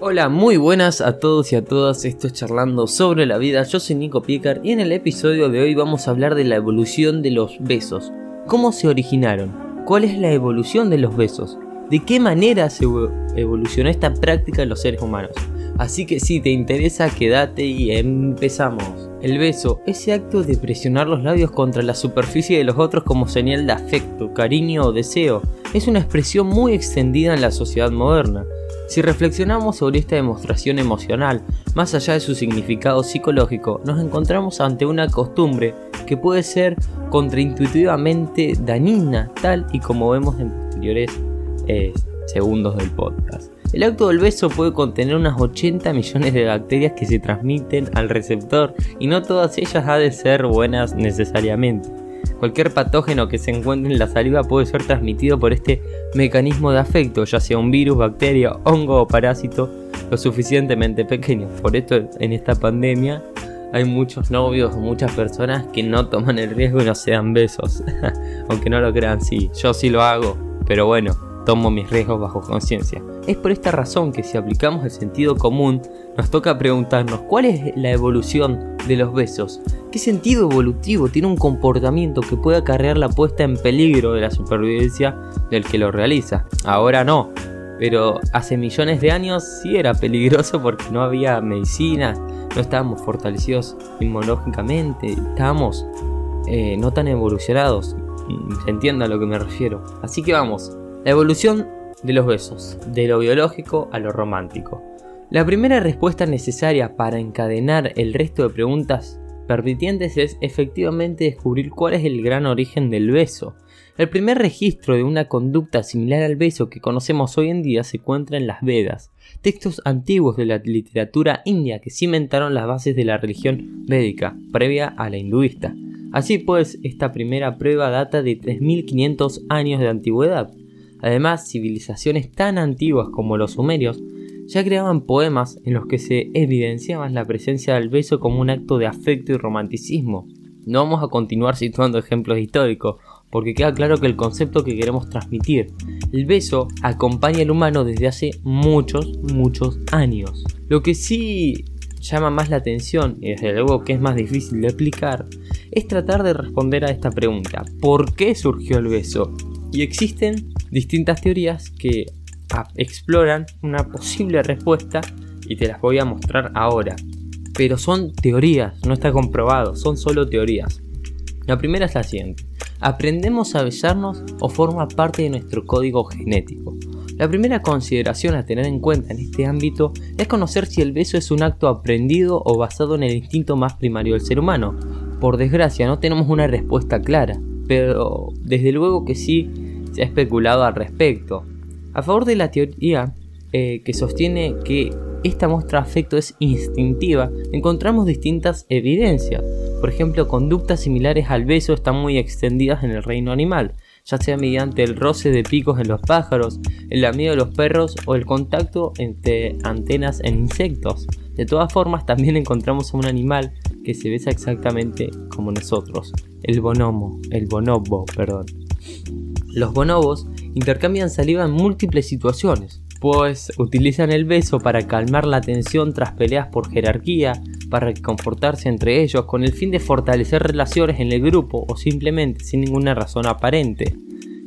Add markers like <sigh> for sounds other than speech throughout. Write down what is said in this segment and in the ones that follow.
Hola, muy buenas a todos y a todas, esto es Charlando sobre la vida, yo soy Nico Piecar y en el episodio de hoy vamos a hablar de la evolución de los besos. ¿Cómo se originaron? ¿Cuál es la evolución de los besos? ¿De qué manera se evolucionó esta práctica en los seres humanos? Así que si te interesa, quédate y empezamos. El beso, ese acto de presionar los labios contra la superficie de los otros como señal de afecto, cariño o deseo, es una expresión muy extendida en la sociedad moderna. Si reflexionamos sobre esta demostración emocional, más allá de su significado psicológico, nos encontramos ante una costumbre que puede ser contraintuitivamente dañina, tal y como vemos en posteriores eh, segundos del podcast. El acto del beso puede contener unas 80 millones de bacterias que se transmiten al receptor y no todas ellas han de ser buenas necesariamente. Cualquier patógeno que se encuentre en la saliva puede ser transmitido por este mecanismo de afecto, ya sea un virus, bacteria, hongo o parásito lo suficientemente pequeño. Por esto en esta pandemia hay muchos novios muchas personas que no toman el riesgo y no se dan besos. <laughs> Aunque no lo crean, sí, yo sí lo hago, pero bueno, tomo mis riesgos bajo conciencia. Es por esta razón que si aplicamos el sentido común, nos toca preguntarnos cuál es la evolución de los besos. ¿Qué sentido evolutivo tiene un comportamiento que puede acarrear la puesta en peligro de la supervivencia del que lo realiza? Ahora no, pero hace millones de años sí era peligroso porque no había medicina, no estábamos fortalecidos inmunológicamente, estábamos eh, no tan evolucionados. Se entiende a lo que me refiero. Así que vamos, la evolución de los besos, de lo biológico a lo romántico. La primera respuesta necesaria para encadenar el resto de preguntas permitientes es efectivamente descubrir cuál es el gran origen del beso. El primer registro de una conducta similar al beso que conocemos hoy en día se encuentra en las Vedas, textos antiguos de la literatura india que cimentaron las bases de la religión védica, previa a la hinduista. Así pues, esta primera prueba data de 3500 años de antigüedad. Además, civilizaciones tan antiguas como los sumerios ya creaban poemas en los que se evidenciaban la presencia del beso como un acto de afecto y romanticismo. No vamos a continuar situando ejemplos históricos, porque queda claro que el concepto que queremos transmitir, el beso, acompaña al humano desde hace muchos, muchos años. Lo que sí llama más la atención, y desde luego que es más difícil de explicar, es tratar de responder a esta pregunta, ¿por qué surgió el beso? Y existen distintas teorías que exploran una posible respuesta y te las voy a mostrar ahora. Pero son teorías, no está comprobado, son solo teorías. La primera es la siguiente. ¿Aprendemos a besarnos o forma parte de nuestro código genético? La primera consideración a tener en cuenta en este ámbito es conocer si el beso es un acto aprendido o basado en el instinto más primario del ser humano. Por desgracia no tenemos una respuesta clara, pero desde luego que sí ha especulado al respecto. A favor de la teoría eh, que sostiene que esta muestra de afecto es instintiva, encontramos distintas evidencias. Por ejemplo, conductas similares al beso están muy extendidas en el reino animal, ya sea mediante el roce de picos en los pájaros, el lamido de los perros o el contacto entre antenas en insectos. De todas formas, también encontramos a un animal que se besa exactamente como nosotros, el bonomo, el bonobo, perdón. Los bonobos intercambian saliva en múltiples situaciones, pues utilizan el beso para calmar la tensión tras peleas por jerarquía, para confortarse entre ellos con el fin de fortalecer relaciones en el grupo o simplemente sin ninguna razón aparente.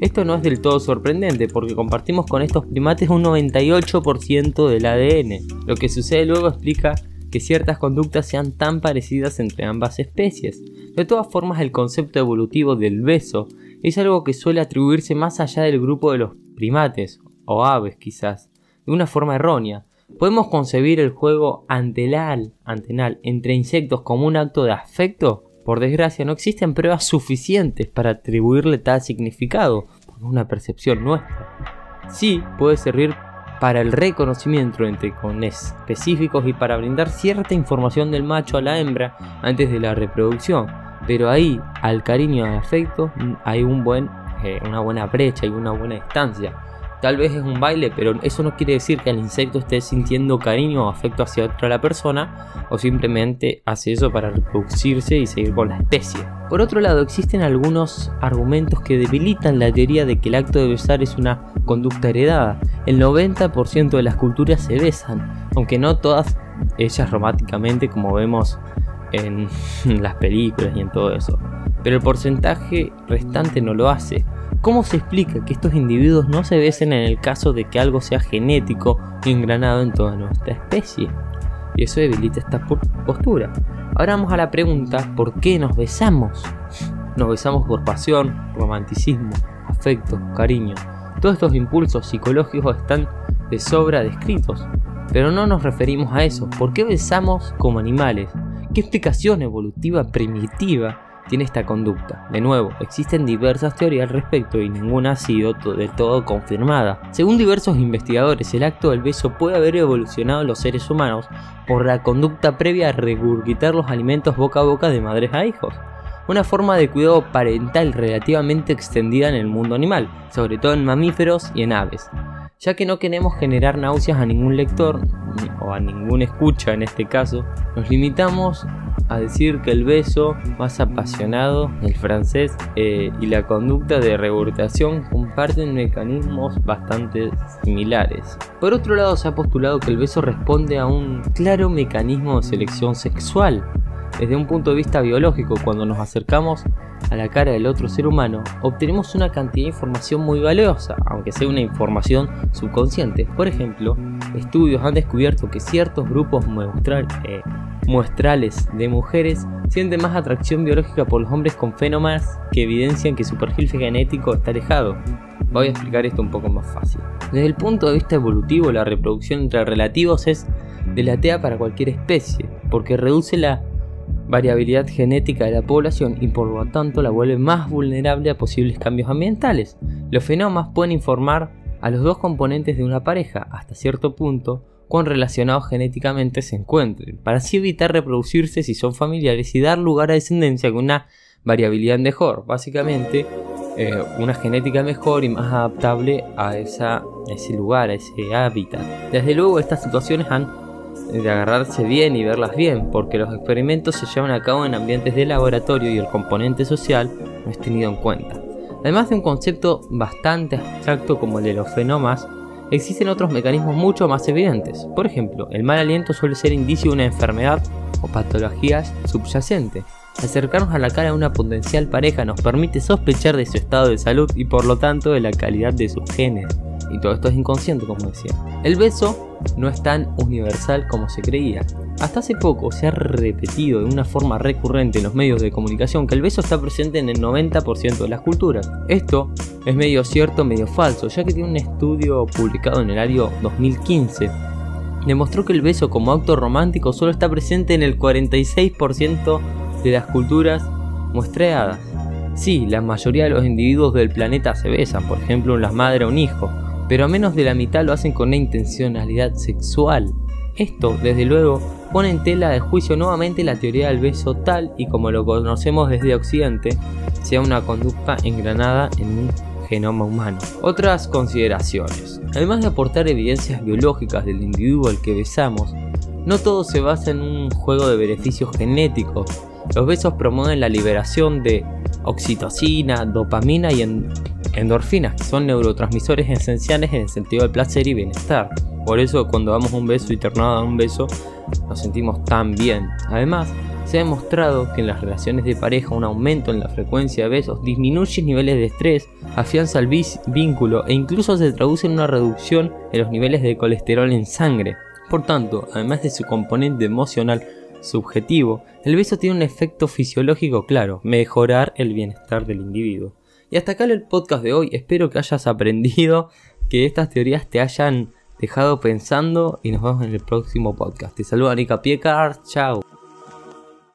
Esto no es del todo sorprendente porque compartimos con estos primates un 98% del ADN. Lo que sucede luego explica que ciertas conductas sean tan parecidas entre ambas especies. De todas formas, el concepto evolutivo del beso es algo que suele atribuirse más allá del grupo de los primates, o aves quizás, de una forma errónea. ¿Podemos concebir el juego antelal, antenal entre insectos como un acto de afecto? Por desgracia, no existen pruebas suficientes para atribuirle tal significado, por una percepción nuestra. Sí puede servir para el reconocimiento entre cones específicos y para brindar cierta información del macho a la hembra antes de la reproducción, pero ahí, al cariño al afecto, hay un buen, eh, una buena brecha y una buena distancia. Tal vez es un baile, pero eso no quiere decir que el insecto esté sintiendo cariño o afecto hacia otra la persona, o simplemente hace eso para reproducirse y seguir con la especie. Por otro lado, existen algunos argumentos que debilitan la teoría de que el acto de besar es una conducta heredada. El 90% de las culturas se besan, aunque no todas ellas románticamente como vemos en <laughs> las películas y en todo eso. Pero el porcentaje restante no lo hace. ¿Cómo se explica que estos individuos no se besen en el caso de que algo sea genético y engranado en toda nuestra especie? Y eso debilita esta postura. Ahora vamos a la pregunta, ¿por qué nos besamos? Nos besamos por pasión, romanticismo, afecto, cariño. Todos estos impulsos psicológicos están de sobra descritos. Pero no nos referimos a eso. ¿Por qué besamos como animales? ¿Qué explicación evolutiva primitiva tiene esta conducta. De nuevo, existen diversas teorías al respecto y ninguna ha sido del todo confirmada. Según diversos investigadores, el acto del beso puede haber evolucionado en los seres humanos por la conducta previa a regurgitar los alimentos boca a boca de madres a hijos. Una forma de cuidado parental relativamente extendida en el mundo animal, sobre todo en mamíferos y en aves ya que no queremos generar náuseas a ningún lector, o a ningún escucha en este caso, nos limitamos a decir que el beso más apasionado, el francés, eh, y la conducta de regurgitación comparten mecanismos bastante similares. Por otro lado, se ha postulado que el beso responde a un claro mecanismo de selección sexual. Desde un punto de vista biológico, cuando nos acercamos a la cara del otro ser humano, obtenemos una cantidad de información muy valiosa, aunque sea una información subconsciente. Por ejemplo, estudios han descubierto que ciertos grupos eh, muestrales de mujeres sienten más atracción biológica por los hombres con fenómenos que evidencian que su perfil genético está alejado. Voy a explicar esto un poco más fácil. Desde el punto de vista evolutivo, la reproducción entre relativos es delatea para cualquier especie, porque reduce la variabilidad genética de la población y por lo tanto la vuelve más vulnerable a posibles cambios ambientales. Los fenómenos pueden informar a los dos componentes de una pareja hasta cierto punto cuán relacionados genéticamente se encuentren, para así evitar reproducirse si son familiares y dar lugar a descendencia con una variabilidad mejor, básicamente eh, una genética mejor y más adaptable a, a ese lugar, a ese hábitat. Desde luego estas situaciones han de agarrarse bien y verlas bien, porque los experimentos se llevan a cabo en ambientes de laboratorio y el componente social no es tenido en cuenta. Además de un concepto bastante abstracto como el de los fenómenos, existen otros mecanismos mucho más evidentes. Por ejemplo, el mal aliento suele ser indicio de una enfermedad o patologías subyacente. Acercarnos a la cara de una potencial pareja nos permite sospechar de su estado de salud y por lo tanto de la calidad de sus genes. Y todo esto es inconsciente, como decía. El beso no es tan universal como se creía. Hasta hace poco se ha repetido de una forma recurrente en los medios de comunicación que el beso está presente en el 90% de las culturas. Esto es medio cierto, medio falso, ya que tiene un estudio publicado en el año 2015 demostró que el beso como acto romántico solo está presente en el 46% de las culturas muestreadas. Sí, la mayoría de los individuos del planeta se besan, por ejemplo, las madres o un hijo, pero a menos de la mitad lo hacen con una intencionalidad sexual. Esto, desde luego, pone en tela de juicio nuevamente la teoría del beso tal y como lo conocemos desde Occidente, sea una conducta engranada en un genoma humano. Otras consideraciones. Además de aportar evidencias biológicas del individuo al que besamos, no todo se basa en un juego de beneficios genéticos. Los besos promueven la liberación de oxitocina, dopamina y endorfinas, que son neurotransmisores esenciales en el sentido del placer y bienestar. Por eso cuando damos un beso y tornado a un beso nos sentimos tan bien. Además, se ha demostrado que en las relaciones de pareja un aumento en la frecuencia de besos disminuye niveles de estrés, afianza el vínculo e incluso se traduce en una reducción en los niveles de colesterol en sangre. Por tanto, además de su componente emocional subjetivo, el beso tiene un efecto fisiológico claro, mejorar el bienestar del individuo. Y hasta acá el podcast de hoy. Espero que hayas aprendido, que estas teorías te hayan dejado pensando y nos vemos en el próximo podcast. Te saluda Nika Piecar. Chao.